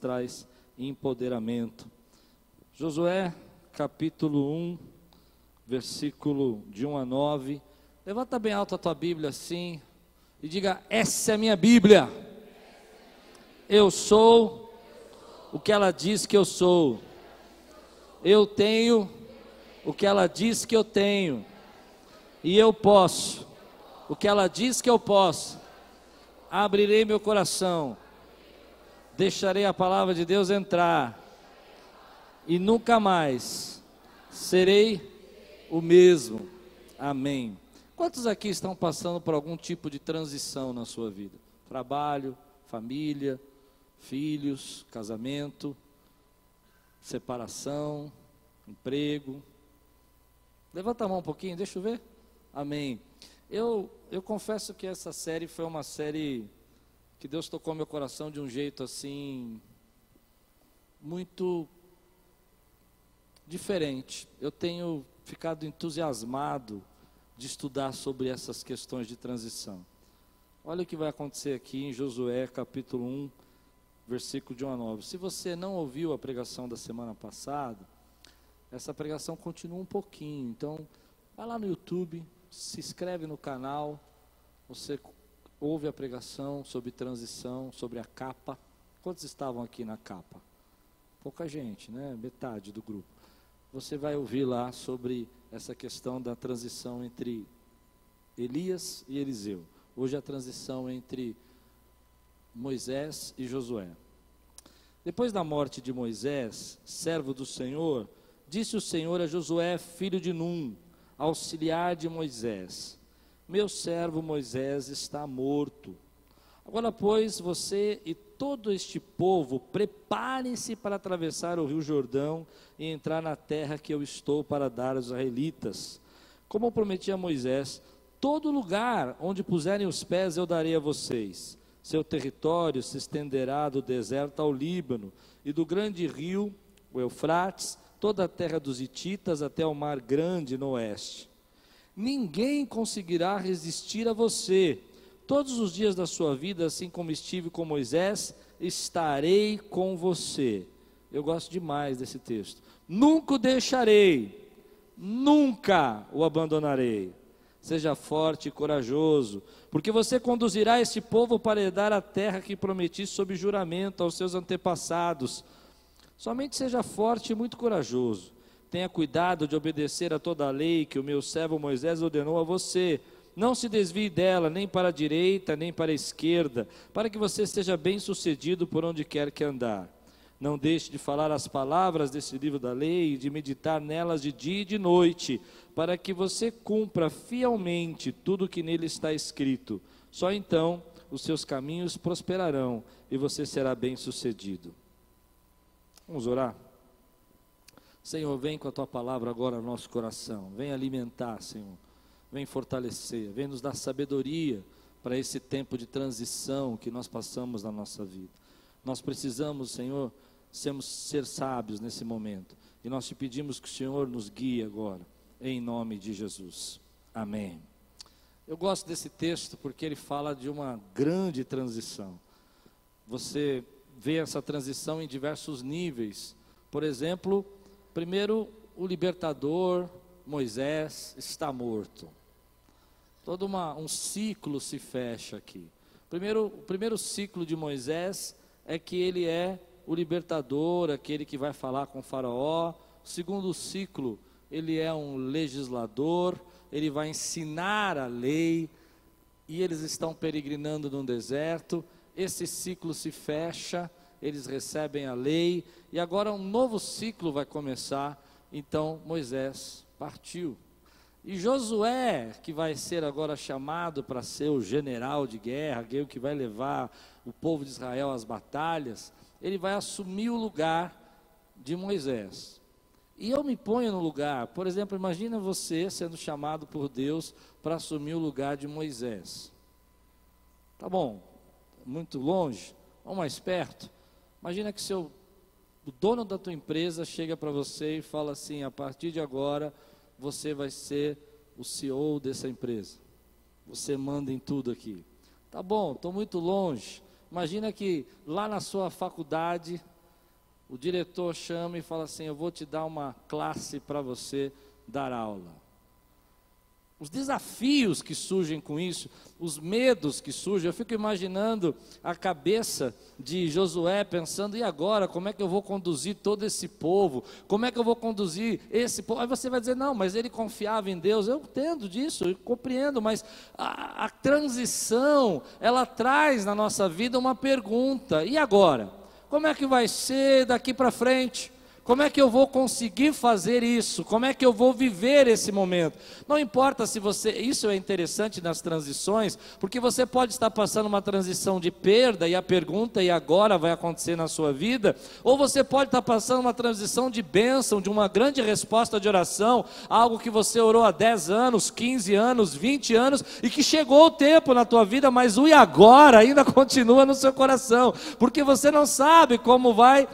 traz empoderamento. Josué, capítulo 1, versículo de 1 a 9. Levanta bem alto a tua Bíblia assim e diga: Essa é a minha Bíblia. Eu sou o que ela diz que eu sou. Eu tenho o que ela diz que eu tenho. E eu posso o que ela diz que eu posso. Abrirei meu coração. Deixarei a palavra de Deus entrar. E nunca mais serei o mesmo. Amém. Quantos aqui estão passando por algum tipo de transição na sua vida? Trabalho, família, filhos, casamento, separação, emprego. Levanta a mão um pouquinho, deixa eu ver. Amém. Eu, eu confesso que essa série foi uma série que Deus tocou meu coração de um jeito assim, muito diferente. Eu tenho ficado entusiasmado de estudar sobre essas questões de transição. Olha o que vai acontecer aqui em Josué capítulo 1, versículo de 1 a 9. Se você não ouviu a pregação da semana passada, essa pregação continua um pouquinho. Então, vai lá no YouTube, se inscreve no canal, você ouve a pregação sobre transição, sobre a capa. Quantos estavam aqui na capa? Pouca gente, né? Metade do grupo. Você vai ouvir lá sobre essa questão da transição entre Elias e Eliseu. Hoje a transição entre Moisés e Josué. Depois da morte de Moisés, servo do Senhor, disse o Senhor a Josué, filho de Num, auxiliar de Moisés: Meu servo Moisés está morto. Agora, pois, você e todo este povo, preparem-se para atravessar o rio Jordão e entrar na terra que eu estou para dar aos israelitas. Como prometi a Moisés, todo lugar onde puserem os pés eu darei a vocês. Seu território se estenderá do deserto ao Líbano e do grande rio, o Eufrates, toda a terra dos Hititas até o mar grande no oeste. Ninguém conseguirá resistir a você. Todos os dias da sua vida, assim como estive com Moisés, estarei com você. Eu gosto demais desse texto. Nunca o deixarei, nunca o abandonarei. Seja forte e corajoso, porque você conduzirá este povo para herdar a terra que prometi sob juramento aos seus antepassados Somente seja forte e muito corajoso. Tenha cuidado de obedecer a toda a lei que o meu servo Moisés ordenou a você. Não se desvie dela, nem para a direita, nem para a esquerda, para que você seja bem-sucedido por onde quer que andar. Não deixe de falar as palavras desse livro da lei e de meditar nelas de dia e de noite, para que você cumpra fielmente tudo o que nele está escrito. Só então os seus caminhos prosperarão e você será bem-sucedido. Vamos orar? Senhor, vem com a tua palavra agora no nosso coração. Vem alimentar, Senhor. Vem fortalecer. Vem nos dar sabedoria para esse tempo de transição que nós passamos na nossa vida. Nós precisamos, Senhor, sermos, ser sábios nesse momento. E nós te pedimos que o Senhor nos guie agora, em nome de Jesus. Amém. Eu gosto desse texto porque ele fala de uma grande transição. Você vê essa transição em diversos níveis. Por exemplo, primeiro, o libertador Moisés está morto. Todo uma, um ciclo se fecha aqui. Primeiro, o primeiro ciclo de Moisés é que ele é o libertador, aquele que vai falar com o Faraó. O segundo ciclo, ele é um legislador, ele vai ensinar a lei, e eles estão peregrinando no deserto esse ciclo se fecha, eles recebem a lei, e agora um novo ciclo vai começar. Então Moisés partiu. E Josué, que vai ser agora chamado para ser o general de guerra, aquele que vai levar o povo de Israel às batalhas, ele vai assumir o lugar de Moisés. E eu me ponho no lugar, por exemplo, imagina você sendo chamado por Deus para assumir o lugar de Moisés. Tá bom, muito longe, ou mais perto. Imagina que seu, o dono da tua empresa chega para você e fala assim: a partir de agora você vai ser o CEO dessa empresa. Você manda em tudo aqui. Tá bom, estou muito longe, Imagina que lá na sua faculdade, o diretor chama e fala assim: Eu vou te dar uma classe para você dar aula os desafios que surgem com isso, os medos que surgem. Eu fico imaginando a cabeça de Josué pensando: e agora? Como é que eu vou conduzir todo esse povo? Como é que eu vou conduzir esse povo? Aí você vai dizer: não, mas ele confiava em Deus. Eu entendo disso, eu compreendo, mas a, a transição, ela traz na nossa vida uma pergunta: e agora? Como é que vai ser daqui para frente? Como é que eu vou conseguir fazer isso? Como é que eu vou viver esse momento? Não importa se você, isso é interessante nas transições, porque você pode estar passando uma transição de perda e a pergunta e agora vai acontecer na sua vida, ou você pode estar passando uma transição de bênção, de uma grande resposta de oração, algo que você orou há 10 anos, 15 anos, 20 anos e que chegou o tempo na tua vida, mas o e agora ainda continua no seu coração, porque você não sabe como vai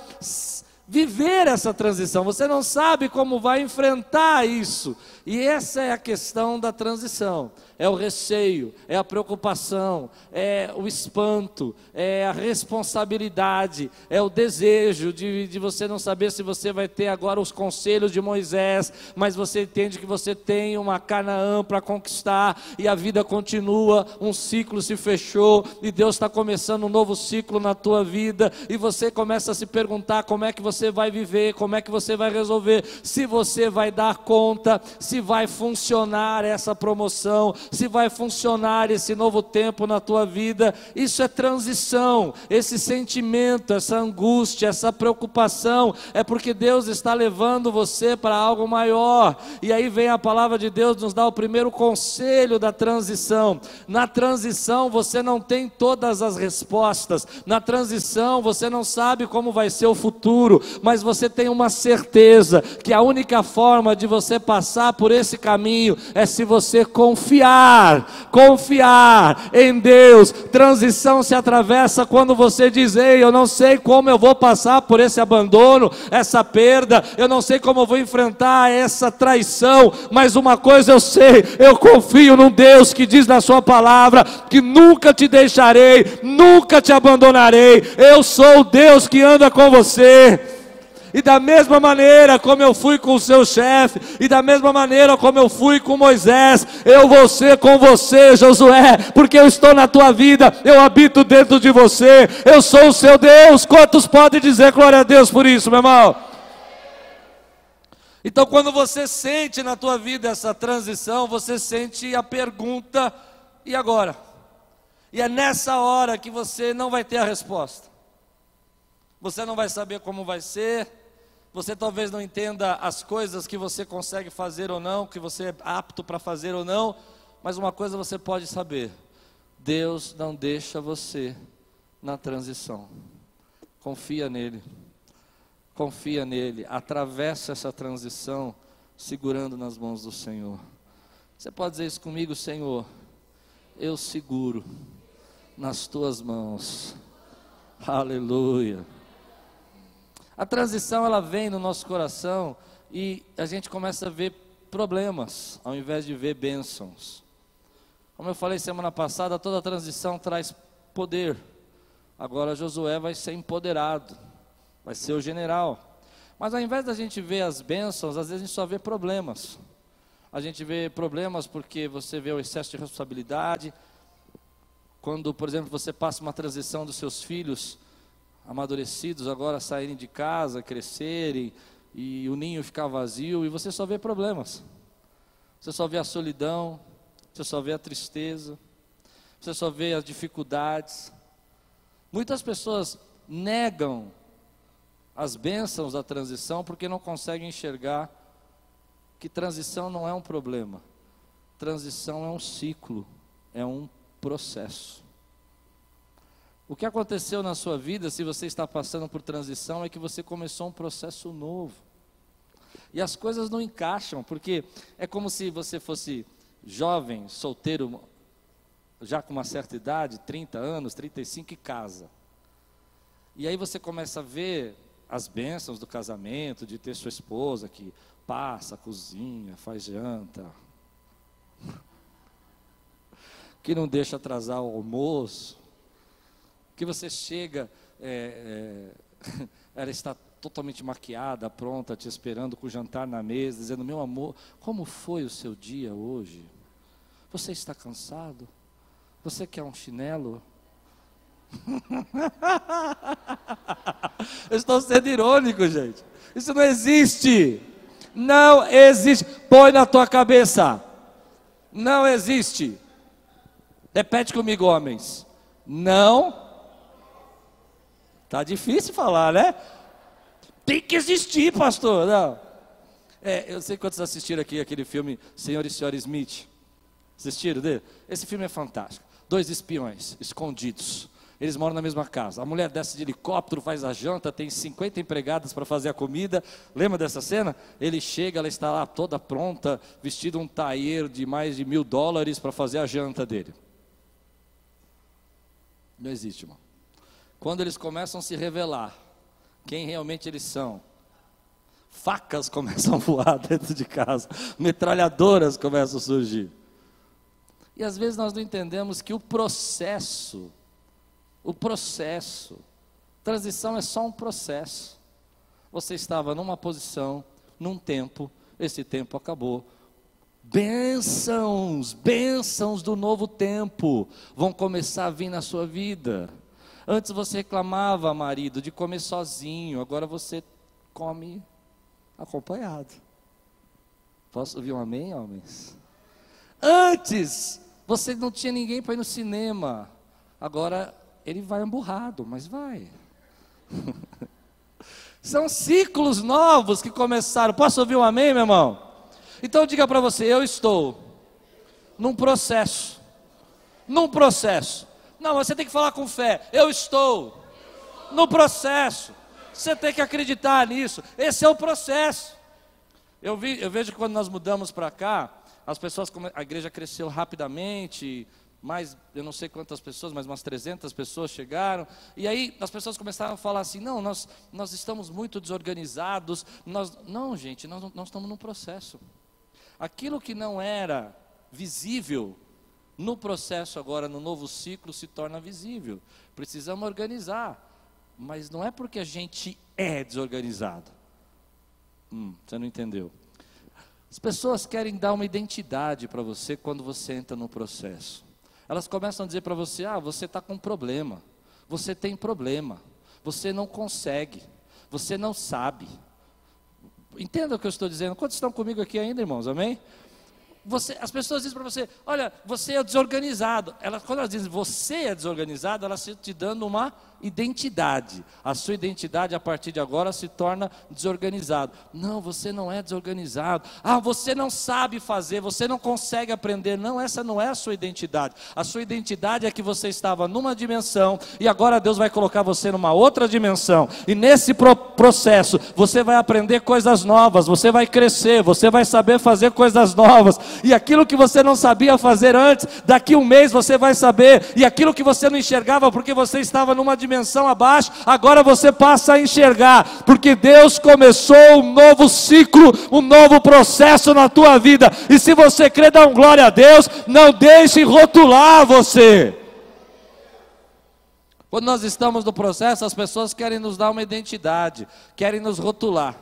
viver essa transição, você não sabe como vai enfrentar isso. E essa é a questão da transição. É o receio, é a preocupação, é o espanto, é a responsabilidade, é o desejo de, de você não saber se você vai ter agora os conselhos de Moisés, mas você entende que você tem uma Canaã para conquistar e a vida continua, um ciclo se fechou e Deus está começando um novo ciclo na tua vida e você começa a se perguntar como é que você vai viver, como é que você vai resolver, se você vai dar conta, se vai funcionar essa promoção, se vai funcionar esse novo tempo na tua vida. Isso é transição, esse sentimento, essa angústia, essa preocupação, é porque Deus está levando você para algo maior. E aí vem a palavra de Deus nos dá o primeiro conselho da transição. Na transição você não tem todas as respostas. Na transição você não sabe como vai ser o futuro, mas você tem uma certeza que a única forma de você passar por esse caminho é se você confiar confiar, em Deus. Transição se atravessa quando você diz: Ei, eu não sei como eu vou passar por esse abandono, essa perda, eu não sei como eu vou enfrentar essa traição, mas uma coisa eu sei: eu confio num Deus que diz na Sua palavra que nunca te deixarei, nunca te abandonarei. Eu sou o Deus que anda com você. E da mesma maneira como eu fui com o seu chefe, e da mesma maneira como eu fui com Moisés, eu vou ser com você, Josué, porque eu estou na tua vida, eu habito dentro de você, eu sou o seu Deus. Quantos podem dizer glória a Deus por isso, meu irmão? Então, quando você sente na tua vida essa transição, você sente a pergunta: e agora? E é nessa hora que você não vai ter a resposta. Você não vai saber como vai ser, você talvez não entenda as coisas que você consegue fazer ou não, que você é apto para fazer ou não, mas uma coisa você pode saber: Deus não deixa você na transição. Confia nele. Confia nele. Atravessa essa transição segurando nas mãos do Senhor. Você pode dizer isso comigo, Senhor? Eu seguro nas tuas mãos. Aleluia. A transição ela vem no nosso coração e a gente começa a ver problemas ao invés de ver bênçãos. Como eu falei semana passada, toda transição traz poder. Agora Josué vai ser empoderado, vai ser o general. Mas ao invés da gente ver as bênçãos, às vezes a gente só vê problemas. A gente vê problemas porque você vê o excesso de responsabilidade. Quando, por exemplo, você passa uma transição dos seus filhos amadurecidos agora saírem de casa, crescerem e o ninho ficar vazio e você só vê problemas. Você só vê a solidão, você só vê a tristeza, você só vê as dificuldades. Muitas pessoas negam as bênçãos da transição porque não conseguem enxergar que transição não é um problema. Transição é um ciclo, é um processo. O que aconteceu na sua vida, se você está passando por transição, é que você começou um processo novo. E as coisas não encaixam, porque é como se você fosse jovem, solteiro, já com uma certa idade, 30 anos, 35 e casa. E aí você começa a ver as bênçãos do casamento, de ter sua esposa que passa, cozinha, faz janta, que não deixa atrasar o almoço, que você chega, é, é, ela está totalmente maquiada, pronta, te esperando com o jantar na mesa, dizendo: Meu amor, como foi o seu dia hoje? Você está cansado? Você quer um chinelo? Eu estou sendo irônico, gente. Isso não existe. Não existe. Põe na tua cabeça. Não existe. Repete comigo, homens. Não. Tá difícil falar, né? Tem que existir, pastor. Não. É, eu sei quantos assistiram aqui aquele filme Senhor e Senhora Smith. Assistiram dele? Esse filme é fantástico. Dois espiões escondidos. Eles moram na mesma casa. A mulher desce de helicóptero, faz a janta, tem 50 empregadas para fazer a comida. Lembra dessa cena? Ele chega, ela está lá toda pronta, vestido um taieiro de mais de mil dólares para fazer a janta dele. Não existe, irmão. Quando eles começam a se revelar, quem realmente eles são, facas começam a voar dentro de casa, metralhadoras começam a surgir. E às vezes nós não entendemos que o processo, o processo, transição é só um processo. Você estava numa posição, num tempo, esse tempo acabou. Bênçãos, bênçãos do novo tempo vão começar a vir na sua vida. Antes você reclamava, marido, de comer sozinho, agora você come acompanhado. Posso ouvir um amém, homens? Antes você não tinha ninguém para ir no cinema, agora ele vai emburrado, mas vai. São ciclos novos que começaram. Posso ouvir um amém, meu irmão? Então diga para você, eu estou num processo. Num processo. Não, você tem que falar com fé. Eu estou no processo. Você tem que acreditar nisso. Esse é o processo. Eu, vi, eu vejo que quando nós mudamos para cá, as pessoas, a igreja cresceu rapidamente, mais, eu não sei quantas pessoas, mas umas 300 pessoas chegaram, e aí as pessoas começaram a falar assim, não, nós, nós estamos muito desorganizados, nós, não gente, nós, nós estamos num processo, aquilo que não era visível, no processo agora, no novo ciclo, se torna visível. Precisamos organizar. Mas não é porque a gente é desorganizado. Hum, você não entendeu. As pessoas querem dar uma identidade para você quando você entra no processo. Elas começam a dizer para você: ah, você está com problema. Você tem problema. Você não consegue. Você não sabe. Entenda o que eu estou dizendo. Quantos estão comigo aqui ainda, irmãos? Amém? Você, as pessoas dizem para você, olha, você é desorganizado. Elas, quando elas dizem você é desorganizado, elas estão te dando uma identidade. A sua identidade a partir de agora se torna desorganizado. Não, você não é desorganizado. Ah, você não sabe fazer, você não consegue aprender. Não, essa não é a sua identidade. A sua identidade é que você estava numa dimensão e agora Deus vai colocar você numa outra dimensão. E nesse pro processo você vai aprender coisas novas, você vai crescer, você vai saber fazer coisas novas. E aquilo que você não sabia fazer antes, daqui um mês você vai saber. E aquilo que você não enxergava porque você estava numa dimensão dimensão abaixo, agora você passa a enxergar, porque Deus começou um novo ciclo, um novo processo na tua vida. E se você crê, dá um glória a Deus, não deixe rotular você. Quando nós estamos no processo, as pessoas querem nos dar uma identidade, querem nos rotular.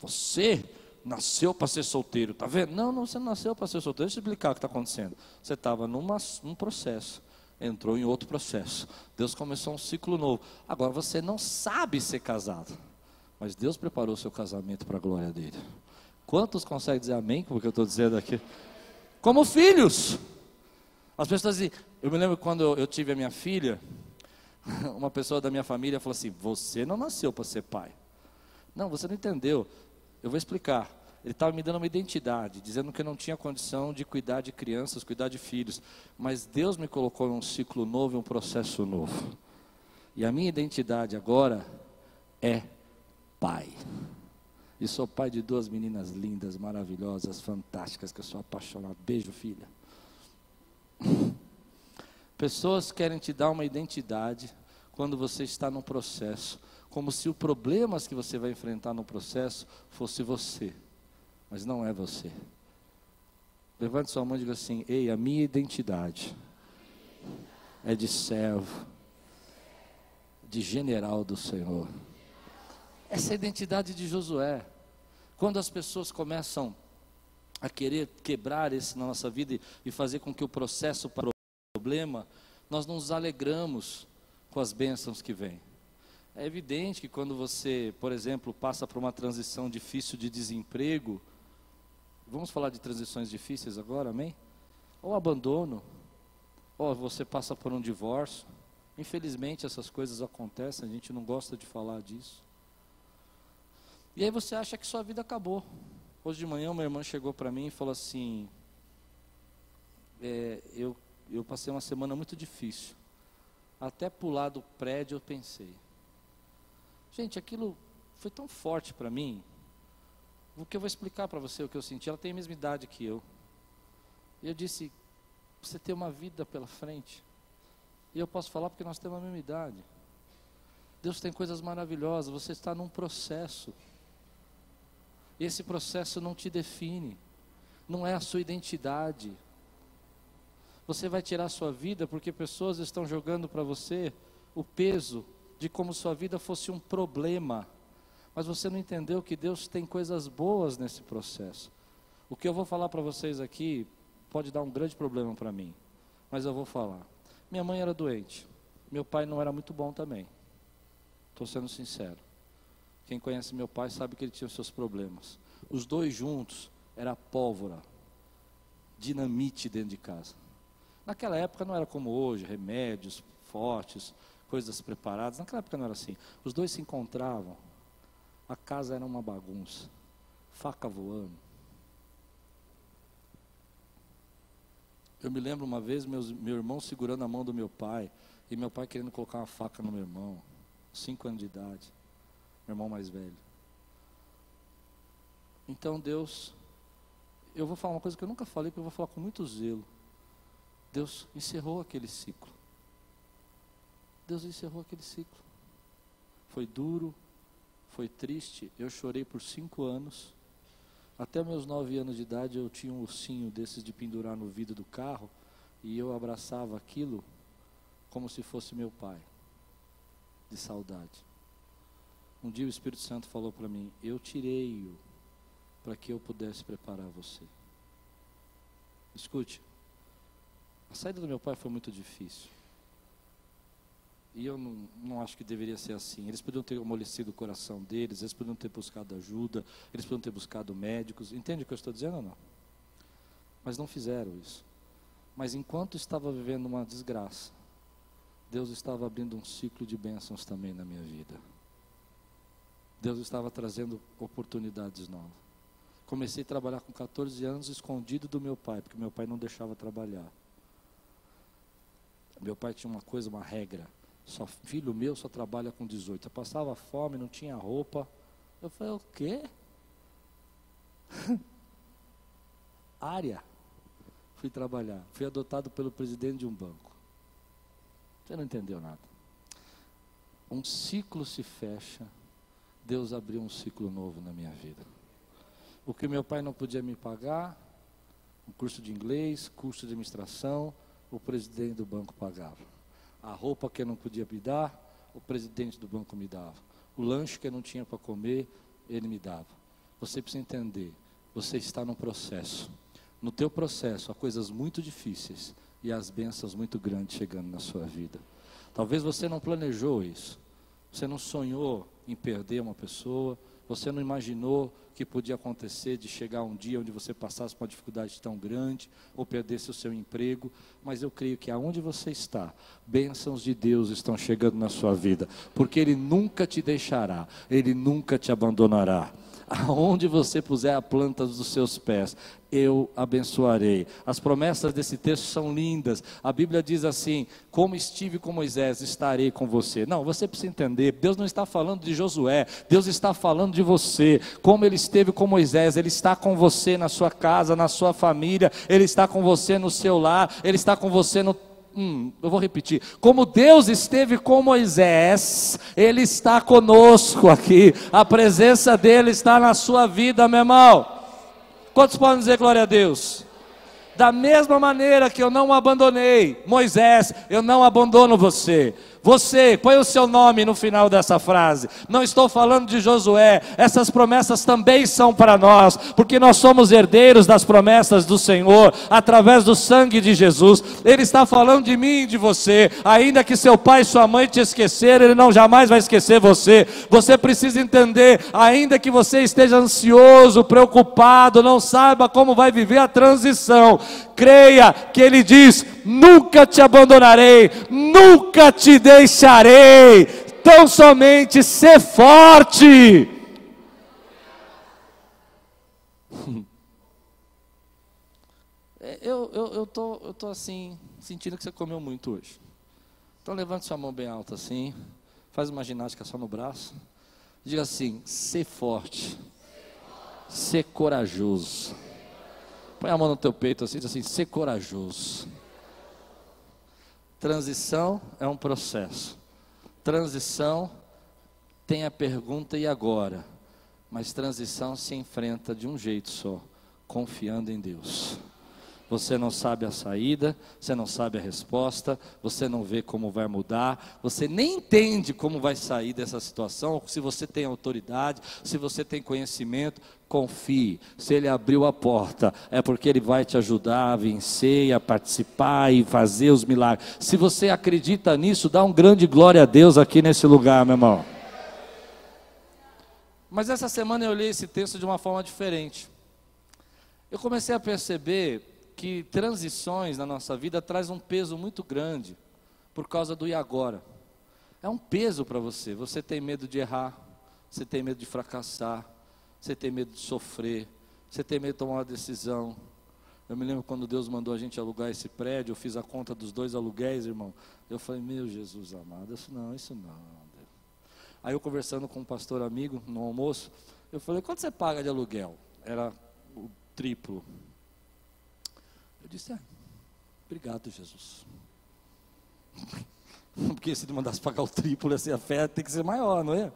Você nasceu para ser solteiro, tá vendo? Não, não, você nasceu para ser solteiro. Deixa eu explicar o que está acontecendo. Você estava num processo entrou em outro processo. Deus começou um ciclo novo. Agora você não sabe ser casado, mas Deus preparou o seu casamento para a glória dele. Quantos conseguem dizer amém com o que eu estou dizendo aqui? Como filhos. As pessoas dizem, eu me lembro quando eu tive a minha filha, uma pessoa da minha família falou assim: Você não nasceu para ser pai. Não, você não entendeu. Eu vou explicar. Ele estava me dando uma identidade, dizendo que eu não tinha condição de cuidar de crianças, cuidar de filhos. Mas Deus me colocou em um ciclo novo, um processo novo. E a minha identidade agora é pai. E sou pai de duas meninas lindas, maravilhosas, fantásticas, que eu sou apaixonado. Beijo, filha. Pessoas querem te dar uma identidade quando você está num processo, como se os problemas que você vai enfrentar no processo fosse você mas não é você. Levante sua mão e diga assim: Ei, a minha identidade é de servo, de general do Senhor. Essa é a identidade de Josué. Quando as pessoas começam a querer quebrar isso na nossa vida e fazer com que o processo para o problema, nós nos alegramos com as bênçãos que vêm. É evidente que quando você, por exemplo, passa por uma transição difícil de desemprego, vamos falar de transições difíceis agora, amém? Ou abandono, ou você passa por um divórcio. Infelizmente essas coisas acontecem, a gente não gosta de falar disso. E aí você acha que sua vida acabou. Hoje de manhã uma irmã chegou para mim e falou assim: é, eu, eu passei uma semana muito difícil. Até pular do prédio eu pensei. Gente, aquilo foi tão forte para mim. O que eu vou explicar para você o que eu senti. Ela tem a mesma idade que eu. E eu disse: você tem uma vida pela frente. E eu posso falar porque nós temos a mesma idade. Deus tem coisas maravilhosas. Você está num processo. E esse processo não te define. Não é a sua identidade. Você vai tirar a sua vida porque pessoas estão jogando para você o peso de como sua vida fosse um problema. Mas você não entendeu que Deus tem coisas boas nesse processo. O que eu vou falar para vocês aqui pode dar um grande problema para mim, mas eu vou falar. Minha mãe era doente, meu pai não era muito bom também. Estou sendo sincero. Quem conhece meu pai sabe que ele tinha os seus problemas. Os dois juntos era pólvora, dinamite dentro de casa. Naquela época não era como hoje, remédios fortes, coisas preparadas. Naquela época não era assim. Os dois se encontravam, a casa era uma bagunça, faca voando. Eu me lembro uma vez meus, meu irmão segurando a mão do meu pai e meu pai querendo colocar uma faca no meu irmão, cinco anos de idade, meu irmão mais velho. Então Deus, eu vou falar uma coisa que eu nunca falei, porque eu vou falar com muito zelo. Deus encerrou aquele ciclo. Deus encerrou aquele ciclo. Foi duro, foi triste. Eu chorei por cinco anos. Até meus nove anos de idade eu tinha um ursinho desses de pendurar no vidro do carro e eu abraçava aquilo como se fosse meu pai, de saudade. Um dia o Espírito Santo falou para mim: Eu tirei-o para que eu pudesse preparar você. Escute, a saída do meu pai foi muito difícil. E eu não, não acho que deveria ser assim. Eles podiam ter amolecido o coração deles, eles podiam ter buscado ajuda, eles podiam ter buscado médicos. Entende o que eu estou dizendo ou não? Mas não fizeram isso. Mas enquanto estava vivendo uma desgraça, Deus estava abrindo um ciclo de bênçãos também na minha vida. Deus estava trazendo oportunidades novas. Comecei a trabalhar com 14 anos escondido do meu pai, porque meu pai não deixava trabalhar. Meu pai tinha uma coisa, uma regra. Só filho meu só trabalha com 18. Eu passava fome, não tinha roupa. Eu falei, o quê? Área. Fui trabalhar. Fui adotado pelo presidente de um banco. Você não entendeu nada. Um ciclo se fecha. Deus abriu um ciclo novo na minha vida. O que meu pai não podia me pagar, um curso de inglês, curso de administração, o presidente do banco pagava. A roupa que eu não podia me dar, o presidente do banco me dava. O lanche que eu não tinha para comer, ele me dava. Você precisa entender, você está num processo. No teu processo há coisas muito difíceis e as bênçãos muito grandes chegando na sua vida. Talvez você não planejou isso. Você não sonhou em perder uma pessoa, você não imaginou que podia acontecer de chegar um dia onde você passasse por uma dificuldade tão grande ou perdesse o seu emprego, mas eu creio que aonde você está, bênçãos de Deus estão chegando na sua vida, porque Ele nunca te deixará, Ele nunca te abandonará aonde você puser a planta dos seus pés, eu abençoarei. As promessas desse texto são lindas. A Bíblia diz assim: Como estive com Moisés, estarei com você. Não, você precisa entender. Deus não está falando de Josué, Deus está falando de você. Como ele esteve com Moisés, ele está com você na sua casa, na sua família, ele está com você no seu lar, ele está com você no Hum, eu vou repetir. Como Deus esteve com Moisés, Ele está conosco aqui. A presença dele está na sua vida, meu irmão. Quantos podem dizer glória a Deus? Da mesma maneira que eu não abandonei Moisés, eu não abandono você. Você, põe o seu nome no final dessa frase. Não estou falando de Josué, essas promessas também são para nós, porque nós somos herdeiros das promessas do Senhor, através do sangue de Jesus. Ele está falando de mim e de você. Ainda que seu pai e sua mãe te esqueceram, ele não jamais vai esquecer você. Você precisa entender, ainda que você esteja ansioso, preocupado, não saiba como vai viver a transição, creia que ele diz: nunca te abandonarei, nunca te deixarei tão somente ser forte. É, eu, eu, eu, tô, eu tô assim, sentindo que você comeu muito hoje. Então levante sua mão bem alta assim, faz uma ginástica só no braço. Diga assim: ser forte, ser corajoso. Põe a mão no teu peito assim, diz assim: ser corajoso. Transição é um processo. Transição tem a pergunta e agora? Mas transição se enfrenta de um jeito só, confiando em Deus. Você não sabe a saída, você não sabe a resposta, você não vê como vai mudar, você nem entende como vai sair dessa situação, se você tem autoridade, se você tem conhecimento, confie. Se ele abriu a porta, é porque ele vai te ajudar a vencer, a participar e fazer os milagres. Se você acredita nisso, dá um grande glória a Deus aqui nesse lugar, meu irmão. Mas essa semana eu li esse texto de uma forma diferente. Eu comecei a perceber que transições na nossa vida traz um peso muito grande por causa do e agora. É um peso para você. Você tem medo de errar, você tem medo de fracassar, você tem medo de sofrer, você tem medo de tomar uma decisão. Eu me lembro quando Deus mandou a gente alugar esse prédio, eu fiz a conta dos dois aluguéis, irmão. Eu falei, meu Jesus amado, isso não, isso não. Aí eu conversando com um pastor amigo no almoço, eu falei, quanto você paga de aluguel? Era o triplo. Eu disse, ah, obrigado, Jesus. Porque se ele mandasse pagar o triplo, assim, a fé tem que ser maior, não é?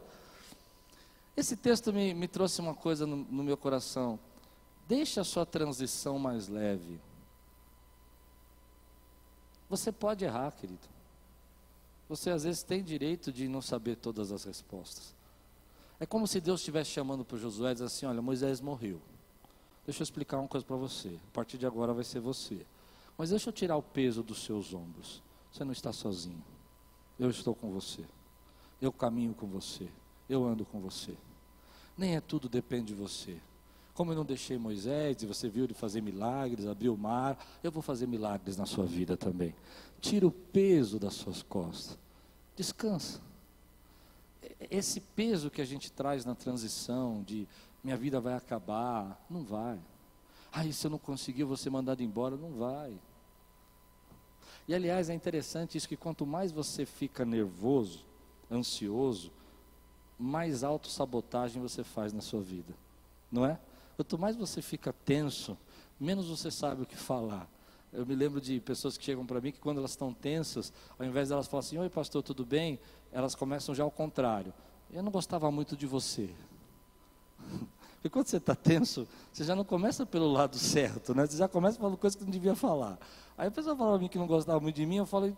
Esse texto me, me trouxe uma coisa no, no meu coração. Deixa a sua transição mais leve. Você pode errar, querido. Você às vezes tem direito de não saber todas as respostas. É como se Deus estivesse chamando para Josué e assim: Olha, Moisés morreu. Deixa eu explicar uma coisa para você. A partir de agora vai ser você. Mas deixa eu tirar o peso dos seus ombros. Você não está sozinho. Eu estou com você. Eu caminho com você. Eu ando com você. Nem é tudo depende de você. Como eu não deixei Moisés e você viu ele fazer milagres, abrir o mar, eu vou fazer milagres na sua vida também. Tira o peso das suas costas. Descansa. Esse peso que a gente traz na transição de minha vida vai acabar. Não vai. Ah, se eu não conseguir, eu vou ser mandado embora. Não vai. E aliás, é interessante isso que quanto mais você fica nervoso, ansioso, mais autossabotagem você faz na sua vida. Não é? Quanto mais você fica tenso, menos você sabe o que falar. Eu me lembro de pessoas que chegam para mim que quando elas estão tensas, ao invés de elas falarem assim, oi pastor, tudo bem? Elas começam já ao contrário. Eu não gostava muito de você. Porque quando você está tenso, você já não começa pelo lado certo, né? Você já começa falando coisas que não devia falar. Aí a pessoa fala para mim que não gostava muito de mim, eu falo,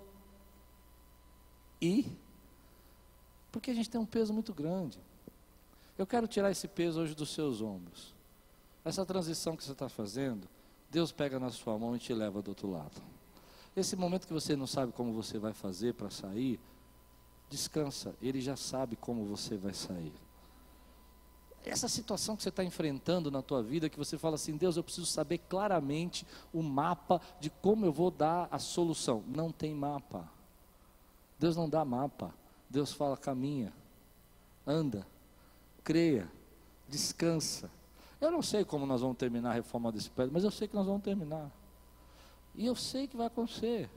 e? Porque a gente tem um peso muito grande. Eu quero tirar esse peso hoje dos seus ombros. Essa transição que você está fazendo, Deus pega na sua mão e te leva do outro lado. Esse momento que você não sabe como você vai fazer para sair, descansa, Ele já sabe como você vai sair essa situação que você está enfrentando na tua vida, que você fala assim, Deus, eu preciso saber claramente o mapa de como eu vou dar a solução. Não tem mapa. Deus não dá mapa. Deus fala, caminha, anda, creia, descansa. Eu não sei como nós vamos terminar a reforma desse prédio, mas eu sei que nós vamos terminar. E eu sei que vai acontecer.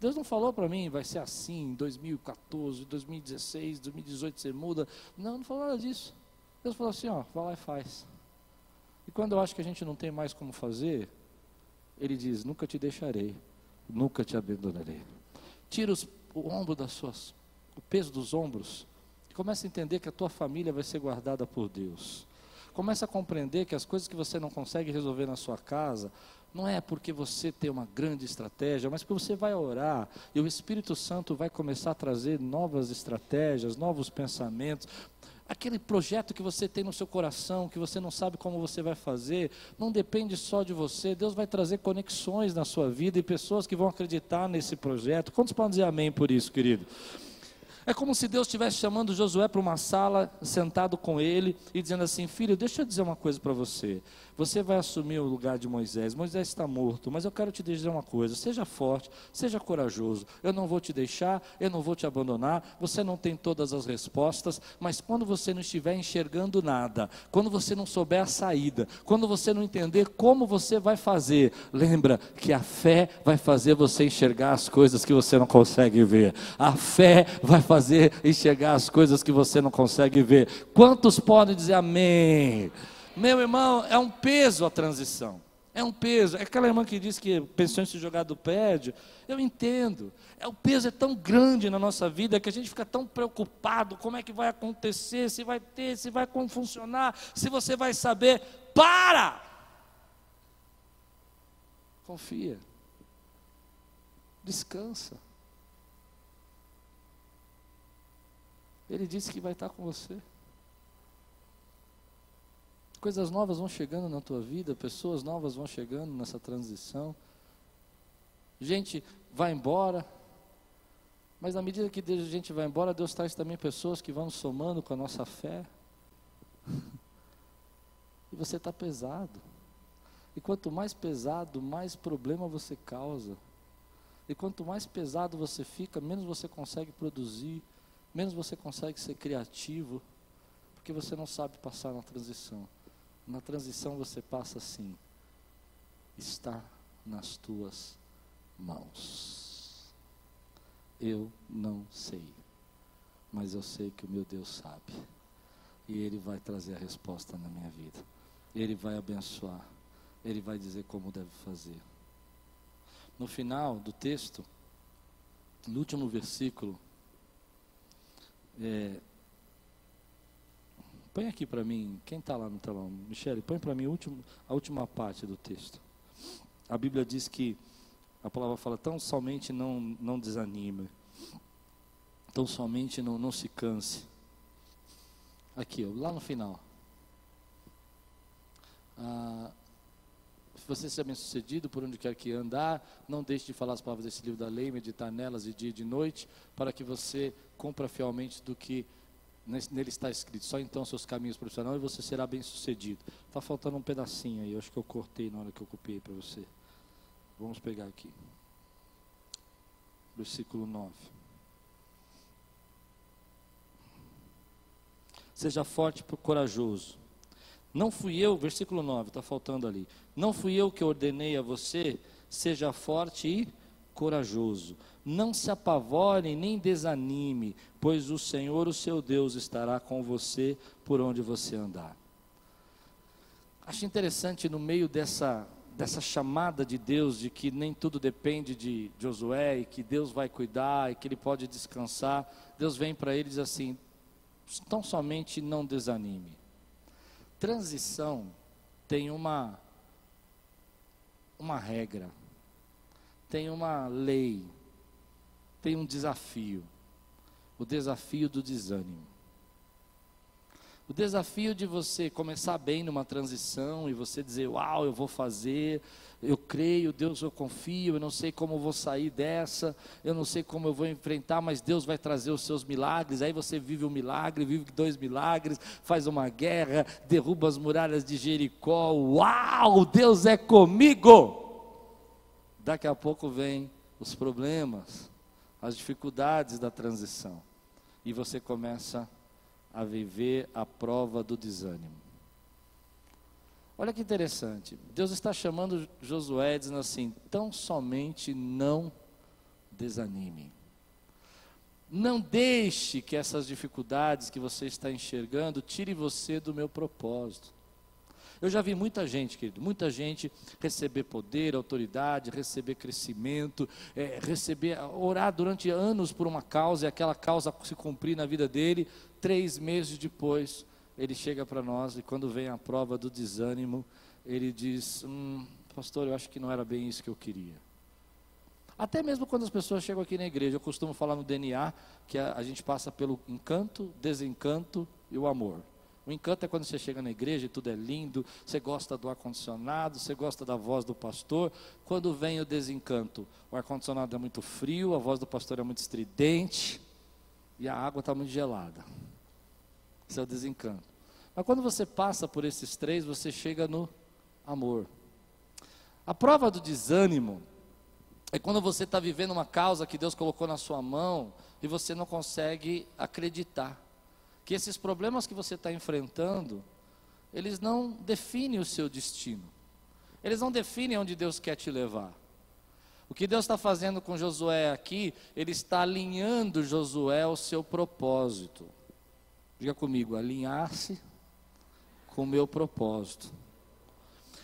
Deus não falou para mim, vai ser assim, em 2014, 2016, 2018 você muda. Não, não falou nada disso. Deus falou assim: ó, vai lá e faz. E quando eu acho que a gente não tem mais como fazer, Ele diz: nunca te deixarei, nunca te abandonarei. Tira os, o ombro das suas, o peso dos ombros, e começa a entender que a tua família vai ser guardada por Deus. Começa a compreender que as coisas que você não consegue resolver na sua casa, não é porque você tem uma grande estratégia, mas porque você vai orar e o Espírito Santo vai começar a trazer novas estratégias, novos pensamentos. Aquele projeto que você tem no seu coração, que você não sabe como você vai fazer, não depende só de você. Deus vai trazer conexões na sua vida e pessoas que vão acreditar nesse projeto. Quantos podem dizer amém por isso, querido? É como se Deus estivesse chamando Josué para uma sala, sentado com ele e dizendo assim: Filho, deixa eu dizer uma coisa para você. Você vai assumir o lugar de Moisés. Moisés está morto, mas eu quero te dizer uma coisa: seja forte, seja corajoso. Eu não vou te deixar, eu não vou te abandonar. Você não tem todas as respostas, mas quando você não estiver enxergando nada, quando você não souber a saída, quando você não entender como você vai fazer, lembra que a fé vai fazer você enxergar as coisas que você não consegue ver. A fé vai fazer enxergar as coisas que você não consegue ver. Quantos podem dizer amém? Meu irmão, é um peso a transição. É um peso. É aquela irmã que diz que pensou em se jogar do prédio. Eu entendo. É, o peso é tão grande na nossa vida que a gente fica tão preocupado: como é que vai acontecer, se vai ter, se vai como funcionar, se você vai saber. Para! Confia. Descansa. Ele disse que vai estar com você. Coisas novas vão chegando na tua vida, pessoas novas vão chegando nessa transição. Gente vai embora, mas na medida que a gente vai embora, Deus traz também pessoas que vão somando com a nossa fé. E você está pesado. E quanto mais pesado, mais problema você causa. E quanto mais pesado você fica, menos você consegue produzir, menos você consegue ser criativo, porque você não sabe passar na transição. Na transição você passa assim: está nas tuas mãos. Eu não sei, mas eu sei que o meu Deus sabe. E Ele vai trazer a resposta na minha vida. Ele vai abençoar. Ele vai dizer como deve fazer. No final do texto, no último versículo, é, Põe aqui para mim, quem está lá no telão? Michele, põe para mim último, a última parte do texto. A Bíblia diz que, a palavra fala, tão somente não, não desanime, tão somente não, não se canse. Aqui, lá no final. Ah, você seja bem sucedido por onde quer que andar, não deixe de falar as palavras desse livro da lei, meditar nelas de dia e de noite, para que você cumpra fielmente do que Nele está escrito, só então seus caminhos profissionais e você será bem sucedido. Está faltando um pedacinho aí, eu acho que eu cortei na hora que eu copiei para você. Vamos pegar aqui. Versículo 9. Seja forte e corajoso. Não fui eu, versículo 9, está faltando ali. Não fui eu que ordenei a você, seja forte e corajoso. Não se apavore nem desanime, pois o Senhor, o seu Deus, estará com você por onde você andar. Acho interessante no meio dessa, dessa chamada de Deus, de que nem tudo depende de Josué, e que Deus vai cuidar, e que ele pode descansar. Deus vem para ele e diz assim: tão somente não desanime. Transição tem uma, uma regra, tem uma lei, tem um desafio o desafio do desânimo. O desafio de você começar bem numa transição e você dizer, uau, eu vou fazer, eu creio, Deus eu confio, eu não sei como eu vou sair dessa, eu não sei como eu vou enfrentar, mas Deus vai trazer os seus milagres. Aí você vive um milagre, vive dois milagres, faz uma guerra, derruba as muralhas de Jericó. Uau, Deus é comigo! Daqui a pouco vem os problemas, as dificuldades da transição e você começa a viver a prova do desânimo. Olha que interessante. Deus está chamando Josué dizendo assim: tão somente não desanime. Não deixe que essas dificuldades que você está enxergando tire você do meu propósito. Eu já vi muita gente, querido, muita gente receber poder, autoridade, receber crescimento, é, receber, orar durante anos por uma causa e aquela causa se cumprir na vida dele. Três meses depois, ele chega para nós e quando vem a prova do desânimo, ele diz: hum, pastor, eu acho que não era bem isso que eu queria. Até mesmo quando as pessoas chegam aqui na igreja, eu costumo falar no DNA que a, a gente passa pelo encanto, desencanto e o amor. O encanto é quando você chega na igreja e tudo é lindo, você gosta do ar-condicionado, você gosta da voz do pastor. Quando vem o desencanto, o ar-condicionado é muito frio, a voz do pastor é muito estridente e a água está muito gelada. Esse é o desencanto. Mas quando você passa por esses três, você chega no amor. A prova do desânimo é quando você está vivendo uma causa que Deus colocou na sua mão e você não consegue acreditar que esses problemas que você está enfrentando, eles não definem o seu destino. Eles não definem onde Deus quer te levar. O que Deus está fazendo com Josué aqui, Ele está alinhando Josué ao seu propósito. Diga comigo, alinhar-se com o meu propósito.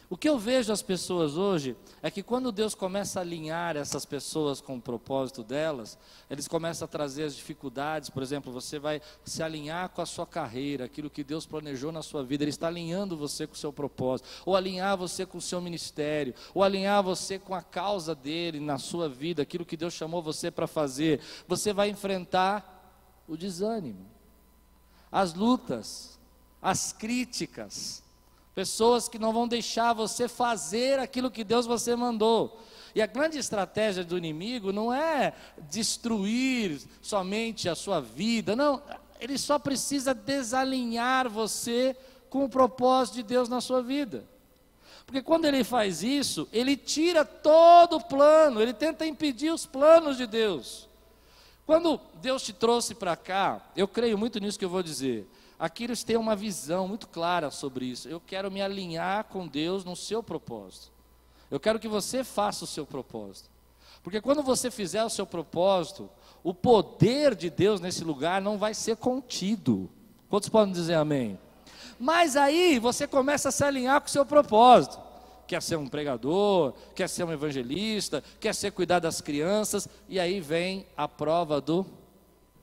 O que eu vejo as pessoas hoje é que quando Deus começa a alinhar essas pessoas com o propósito delas, eles começam a trazer as dificuldades. Por exemplo, você vai se alinhar com a sua carreira, aquilo que Deus planejou na sua vida, Ele está alinhando você com o seu propósito, ou alinhar você com o seu ministério, ou alinhar você com a causa dele na sua vida, aquilo que Deus chamou você para fazer. Você vai enfrentar o desânimo, as lutas, as críticas Pessoas que não vão deixar você fazer aquilo que Deus você mandou. E a grande estratégia do inimigo não é destruir somente a sua vida, não, ele só precisa desalinhar você com o propósito de Deus na sua vida. Porque quando ele faz isso, ele tira todo o plano, ele tenta impedir os planos de Deus. Quando Deus te trouxe para cá, eu creio muito nisso que eu vou dizer. Aquiles tem uma visão muito clara sobre isso. Eu quero me alinhar com Deus no seu propósito. Eu quero que você faça o seu propósito. Porque quando você fizer o seu propósito, o poder de Deus nesse lugar não vai ser contido. Quantos podem dizer amém? Mas aí você começa a se alinhar com o seu propósito. Quer ser um pregador, quer ser um evangelista, quer ser cuidar das crianças, e aí vem a prova do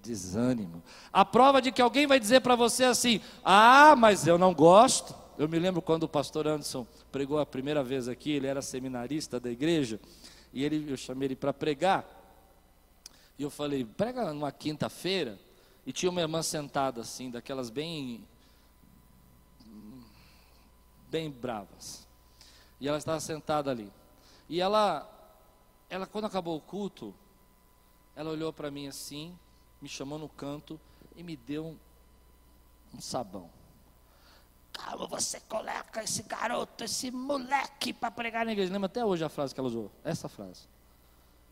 desânimo. A prova de que alguém vai dizer para você assim: ah, mas eu não gosto. Eu me lembro quando o pastor Anderson pregou a primeira vez aqui, ele era seminarista da igreja, e ele, eu chamei ele para pregar. E eu falei: prega numa quinta-feira. E tinha uma irmã sentada assim, daquelas bem. bem bravas. E ela estava sentada ali. E ela, ela quando acabou o culto, ela olhou para mim assim, me chamou no canto e me deu um, um sabão. Calma, você coloca esse garoto, esse moleque para pregar na igreja. Lembra até hoje a frase que ela usou? Essa frase.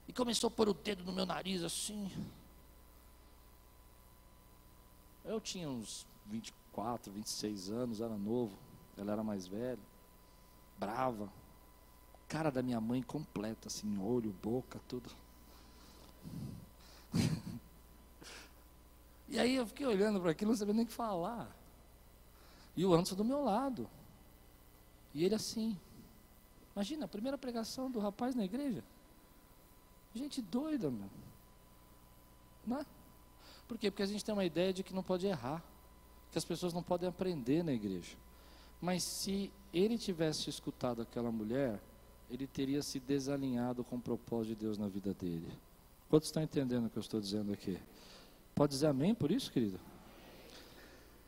E começou a pôr o dedo no meu nariz assim. Eu tinha uns 24, 26 anos, era novo. Ela era mais velha. Brava. Cara da minha mãe completa, assim, olho, boca, tudo. E aí eu fiquei olhando para aquilo, não sabia nem o que falar. E o Anderson do meu lado. E ele assim. Imagina, a primeira pregação do rapaz na igreja. Gente doida, meu. Não é? Por quê? Porque a gente tem uma ideia de que não pode errar. Que as pessoas não podem aprender na igreja. Mas se ele tivesse escutado aquela mulher, ele teria se desalinhado com o propósito de Deus na vida dele. Quantos estão entendendo o que eu estou dizendo aqui? Pode dizer amém por isso, querido?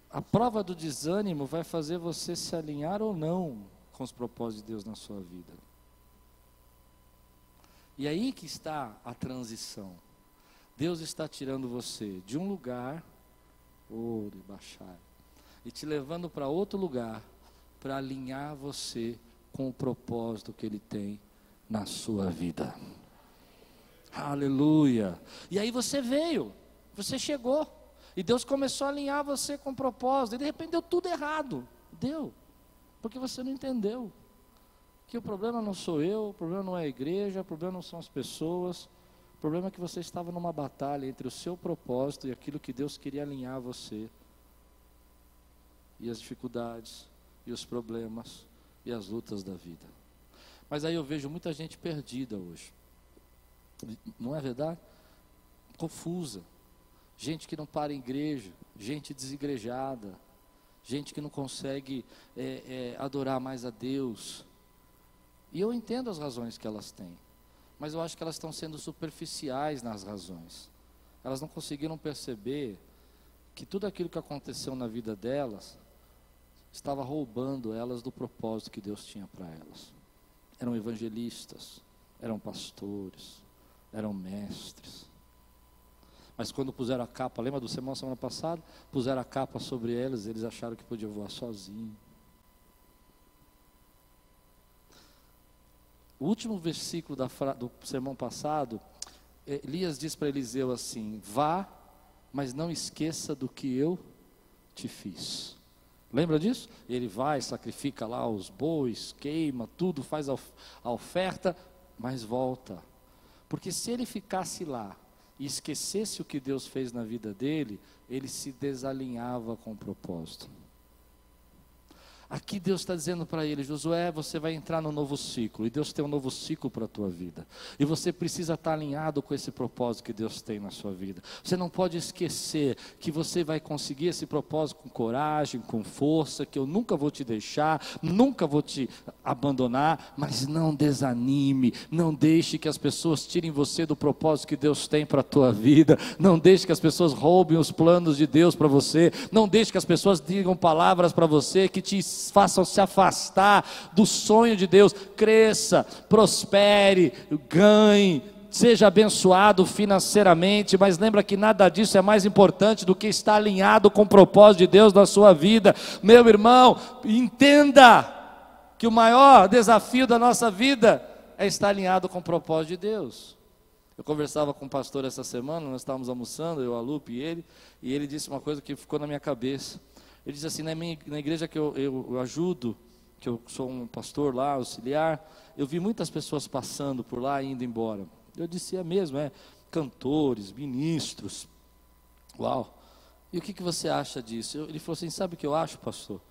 A prova do desânimo vai fazer você se alinhar ou não com os propósitos de Deus na sua vida. E aí que está a transição. Deus está tirando você de um lugar, ou de baixar, e te levando para outro lugar, para alinhar você com o propósito que Ele tem na sua vida. Aleluia. E aí você veio. Você chegou. E Deus começou a alinhar você com propósito. E de repente deu tudo errado. Deu. Porque você não entendeu. Que o problema não sou eu, o problema não é a igreja, o problema não são as pessoas. O problema é que você estava numa batalha entre o seu propósito e aquilo que Deus queria alinhar você. E as dificuldades, e os problemas, e as lutas da vida. Mas aí eu vejo muita gente perdida hoje. Não é verdade? Confusa gente que não para em igreja, gente desigrejada, gente que não consegue é, é, adorar mais a Deus. E eu entendo as razões que elas têm, mas eu acho que elas estão sendo superficiais nas razões. Elas não conseguiram perceber que tudo aquilo que aconteceu na vida delas estava roubando elas do propósito que Deus tinha para elas. Eram evangelistas, eram pastores, eram mestres. Mas quando puseram a capa, lembra do sermão semana passada? Puseram a capa sobre eles, eles acharam que podiam voar sozinhos. O último versículo da, do sermão passado, Elias diz para Eliseu assim: Vá, mas não esqueça do que eu te fiz. Lembra disso? Ele vai, sacrifica lá os bois, queima tudo, faz a oferta, mas volta. Porque se ele ficasse lá e esquecesse o que Deus fez na vida dele, ele se desalinhava com o propósito. Aqui Deus está dizendo para ele, Josué, você vai entrar no novo ciclo, e Deus tem um novo ciclo para a tua vida. E você precisa estar alinhado com esse propósito que Deus tem na sua vida. Você não pode esquecer que você vai conseguir esse propósito com coragem, com força, que eu nunca vou te deixar, nunca vou te abandonar, mas não desanime, não deixe que as pessoas tirem você do propósito que Deus tem para a tua vida, não deixe que as pessoas roubem os planos de Deus para você, não deixe que as pessoas digam palavras para você que te façam se afastar do sonho de Deus. Cresça, prospere, ganhe, seja abençoado financeiramente, mas lembra que nada disso é mais importante do que estar alinhado com o propósito de Deus na sua vida. Meu irmão, entenda que o maior desafio da nossa vida é estar alinhado com o propósito de Deus. Eu conversava com o pastor essa semana, nós estávamos almoçando, eu, a Lupe e ele, e ele disse uma coisa que ficou na minha cabeça. Ele diz assim: na, minha, na igreja que eu, eu, eu ajudo, que eu sou um pastor lá, auxiliar, eu vi muitas pessoas passando por lá e indo embora. Eu disse: é mesmo, é. Cantores, ministros. Uau! E o que, que você acha disso? Eu, ele falou assim: sabe o que eu acho, pastor?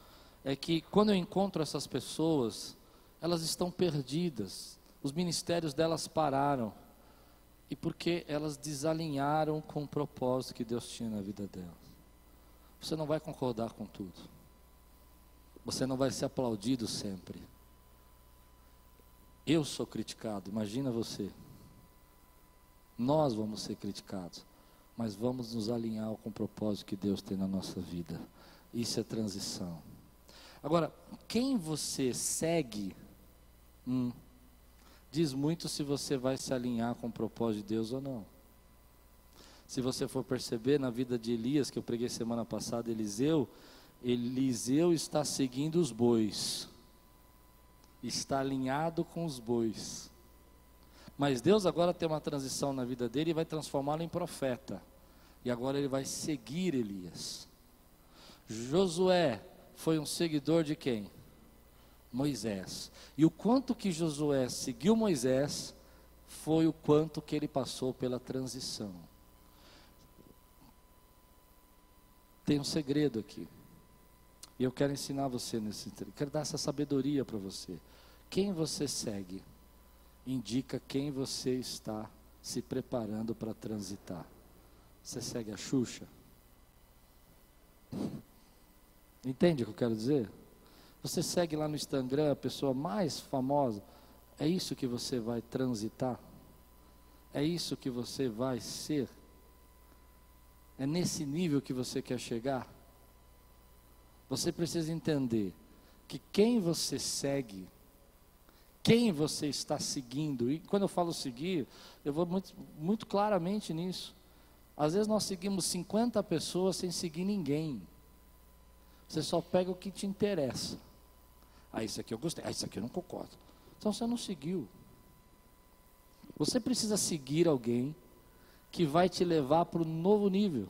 É que quando eu encontro essas pessoas, elas estão perdidas, os ministérios delas pararam, e porque elas desalinharam com o propósito que Deus tinha na vida delas. Você não vai concordar com tudo. Você não vai ser aplaudido sempre. Eu sou criticado, imagina você. Nós vamos ser criticados, mas vamos nos alinhar com o propósito que Deus tem na nossa vida. Isso é transição. Agora, quem você segue, hum, diz muito se você vai se alinhar com o propósito de Deus ou não. Se você for perceber na vida de Elias, que eu preguei semana passada, Eliseu, Eliseu está seguindo os bois, está alinhado com os bois. Mas Deus agora tem uma transição na vida dele e vai transformá-lo em profeta. E agora ele vai seguir Elias. Josué foi um seguidor de quem? Moisés. E o quanto que Josué seguiu Moisés foi o quanto que ele passou pela transição. Tem um segredo aqui. E eu quero ensinar você nesse. Quero dar essa sabedoria para você. Quem você segue indica quem você está se preparando para transitar. Você segue a Xuxa? Entende o que eu quero dizer? Você segue lá no Instagram a pessoa mais famosa. É isso que você vai transitar? É isso que você vai ser? É nesse nível que você quer chegar? Você precisa entender que quem você segue, quem você está seguindo, e quando eu falo seguir, eu vou muito, muito claramente nisso. Às vezes nós seguimos 50 pessoas sem seguir ninguém. Você só pega o que te interessa. Ah, isso aqui eu gostei. Ah, isso aqui eu não concordo. Então você não seguiu. Você precisa seguir alguém que vai te levar para o novo nível.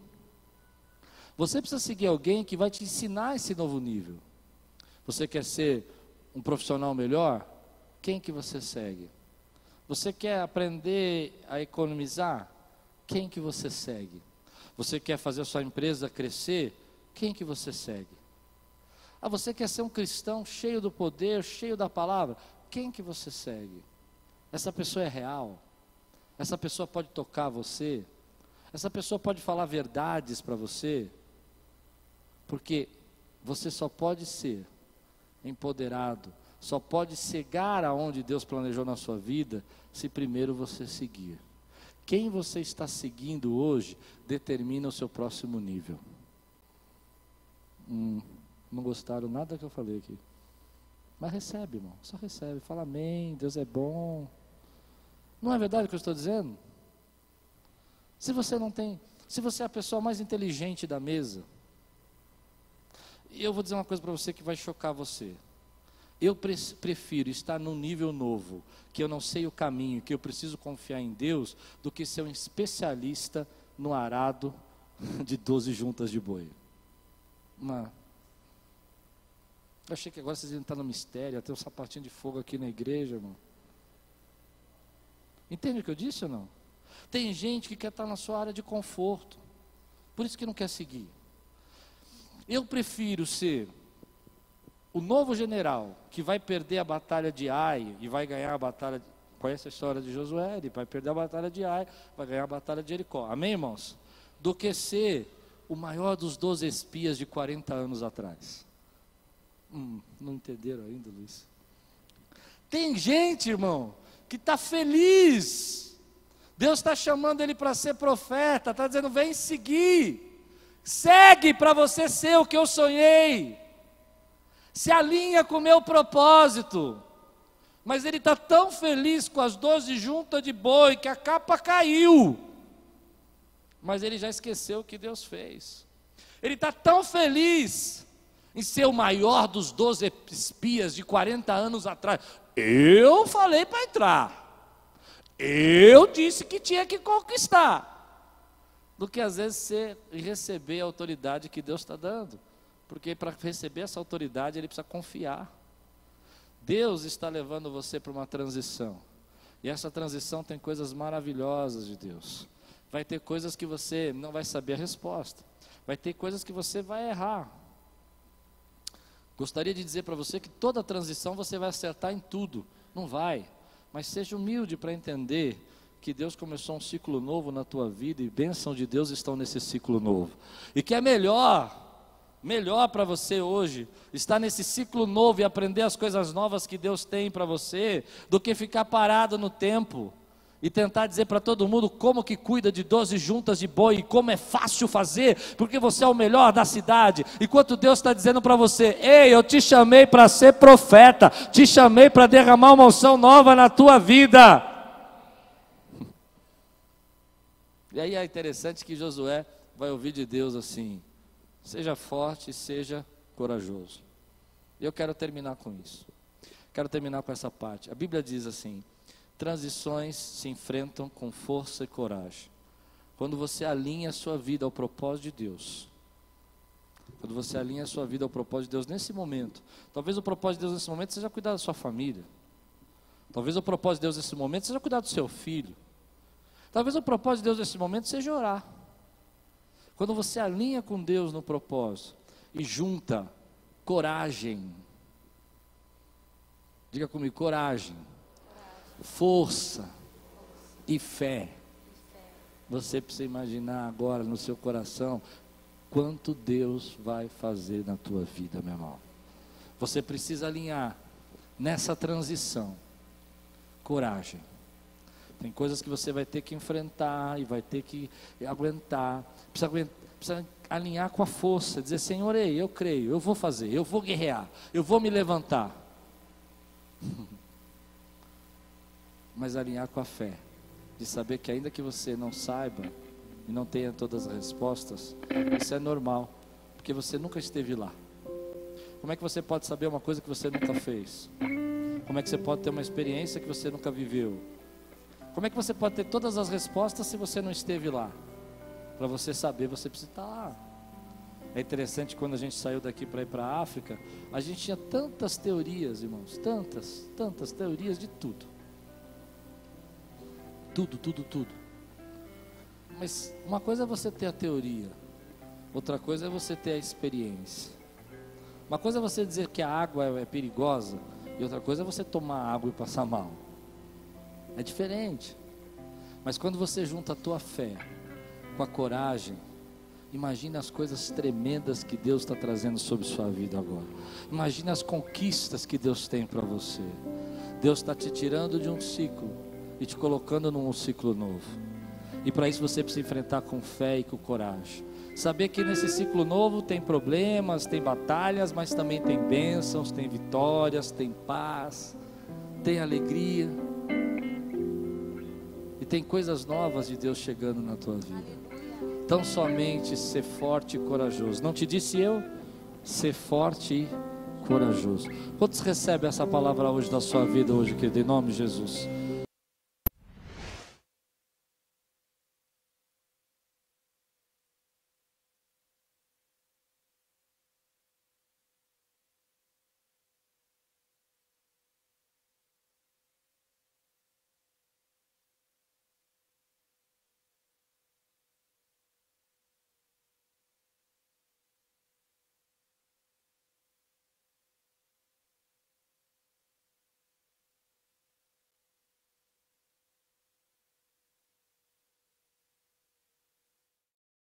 Você precisa seguir alguém que vai te ensinar esse novo nível. Você quer ser um profissional melhor? Quem que você segue? Você quer aprender a economizar? Quem que você segue? Você quer fazer a sua empresa crescer? Quem que você segue? Ah, você quer ser um cristão cheio do poder, cheio da palavra? Quem que você segue? Essa pessoa é real? Essa pessoa pode tocar você. Essa pessoa pode falar verdades para você. Porque você só pode ser empoderado, só pode chegar aonde Deus planejou na sua vida se primeiro você seguir. Quem você está seguindo hoje determina o seu próximo nível. Hum, não gostaram nada que eu falei aqui. Mas recebe, irmão. Só recebe. Fala amém. Deus é bom. Não é verdade o que eu estou dizendo? Se você não tem. Se você é a pessoa mais inteligente da mesa. Eu vou dizer uma coisa para você que vai chocar você. Eu prefiro estar num nível novo, que eu não sei o caminho, que eu preciso confiar em Deus, do que ser um especialista no arado de 12 juntas de boi. Uma... Eu achei que agora vocês iam estar no mistério, ter um sapatinho de fogo aqui na igreja, irmão. Entende o que eu disse ou não? Tem gente que quer estar na sua área de conforto, por isso que não quer seguir. Eu prefiro ser o novo general que vai perder a batalha de Ai e vai ganhar a batalha. De... Conhece a história de Josué? Ele vai perder a batalha de Ai, vai ganhar a batalha de Jericó. Amém, irmãos? Do que ser o maior dos 12 espias de 40 anos atrás. Hum, não entenderam ainda, Luiz? Tem gente, irmão, que está feliz. Deus está chamando ele para ser profeta, está dizendo: vem seguir. Segue para você ser o que eu sonhei se alinha com o meu propósito. Mas ele está tão feliz com as doze juntas de boi que a capa caiu. Mas ele já esqueceu o que Deus fez. Ele está tão feliz em ser o maior dos doze espias de 40 anos atrás. Eu falei para entrar. Eu disse que tinha que conquistar. Do que às vezes e receber a autoridade que Deus está dando. Porque para receber essa autoridade ele precisa confiar. Deus está levando você para uma transição. E essa transição tem coisas maravilhosas de Deus. Vai ter coisas que você não vai saber a resposta. Vai ter coisas que você vai errar. Gostaria de dizer para você que toda transição você vai acertar em tudo. Não vai. Mas seja humilde para entender que Deus começou um ciclo novo na tua vida e bênção de Deus estão nesse ciclo novo. E que é melhor melhor para você hoje estar nesse ciclo novo e aprender as coisas novas que Deus tem para você, do que ficar parado no tempo e tentar dizer para todo mundo como que cuida de 12 juntas de boi e como é fácil fazer, porque você é o melhor da cidade. Enquanto Deus está dizendo para você: Ei, eu te chamei para ser profeta, te chamei para derramar uma unção nova na tua vida. E aí é interessante que Josué vai ouvir de Deus assim: Seja forte seja corajoso. Eu quero terminar com isso. Quero terminar com essa parte. A Bíblia diz assim: transições se enfrentam com força e coragem. Quando você alinha a sua vida ao propósito de Deus. Quando você alinha a sua vida ao propósito de Deus nesse momento. Talvez o propósito de Deus nesse momento seja cuidar da sua família. Talvez o propósito de Deus nesse momento seja cuidar do seu filho. Talvez o propósito de Deus nesse momento seja orar. Quando você alinha com Deus no propósito e junta coragem, diga comigo, coragem, força e fé. Você precisa imaginar agora no seu coração quanto Deus vai fazer na tua vida, meu irmão. Você precisa alinhar nessa transição coragem. Tem coisas que você vai ter que enfrentar e vai ter que aguentar precisa, precisa alinhar com a força, dizer, Senhor, ei, eu creio, eu vou fazer, eu vou guerrear, eu vou me levantar. Mas alinhar com a fé, de saber que ainda que você não saiba e não tenha todas as respostas, isso é normal, porque você nunca esteve lá. Como é que você pode saber uma coisa que você nunca fez? Como é que você pode ter uma experiência que você nunca viveu? Como é que você pode ter todas as respostas se você não esteve lá? Para você saber, você precisa estar lá. É interessante quando a gente saiu daqui para ir para a África, a gente tinha tantas teorias, irmãos, tantas, tantas teorias de tudo. Tudo, tudo, tudo. Mas uma coisa é você ter a teoria, outra coisa é você ter a experiência. Uma coisa é você dizer que a água é perigosa, e outra coisa é você tomar água e passar mal. É diferente. Mas quando você junta a tua fé com a coragem, Imagine as coisas tremendas que Deus está trazendo sobre sua vida agora. Imagine as conquistas que Deus tem para você. Deus está te tirando de um ciclo e te colocando num ciclo novo. E para isso você precisa enfrentar com fé e com coragem. Saber que nesse ciclo novo tem problemas, tem batalhas, mas também tem bênçãos, tem vitórias, tem paz, tem alegria. E tem coisas novas de Deus chegando na tua vida. Tão somente ser forte e corajoso. Não te disse eu? Ser forte e corajoso. Quantos recebem essa palavra hoje da sua vida, hoje, querido, em nome de Jesus?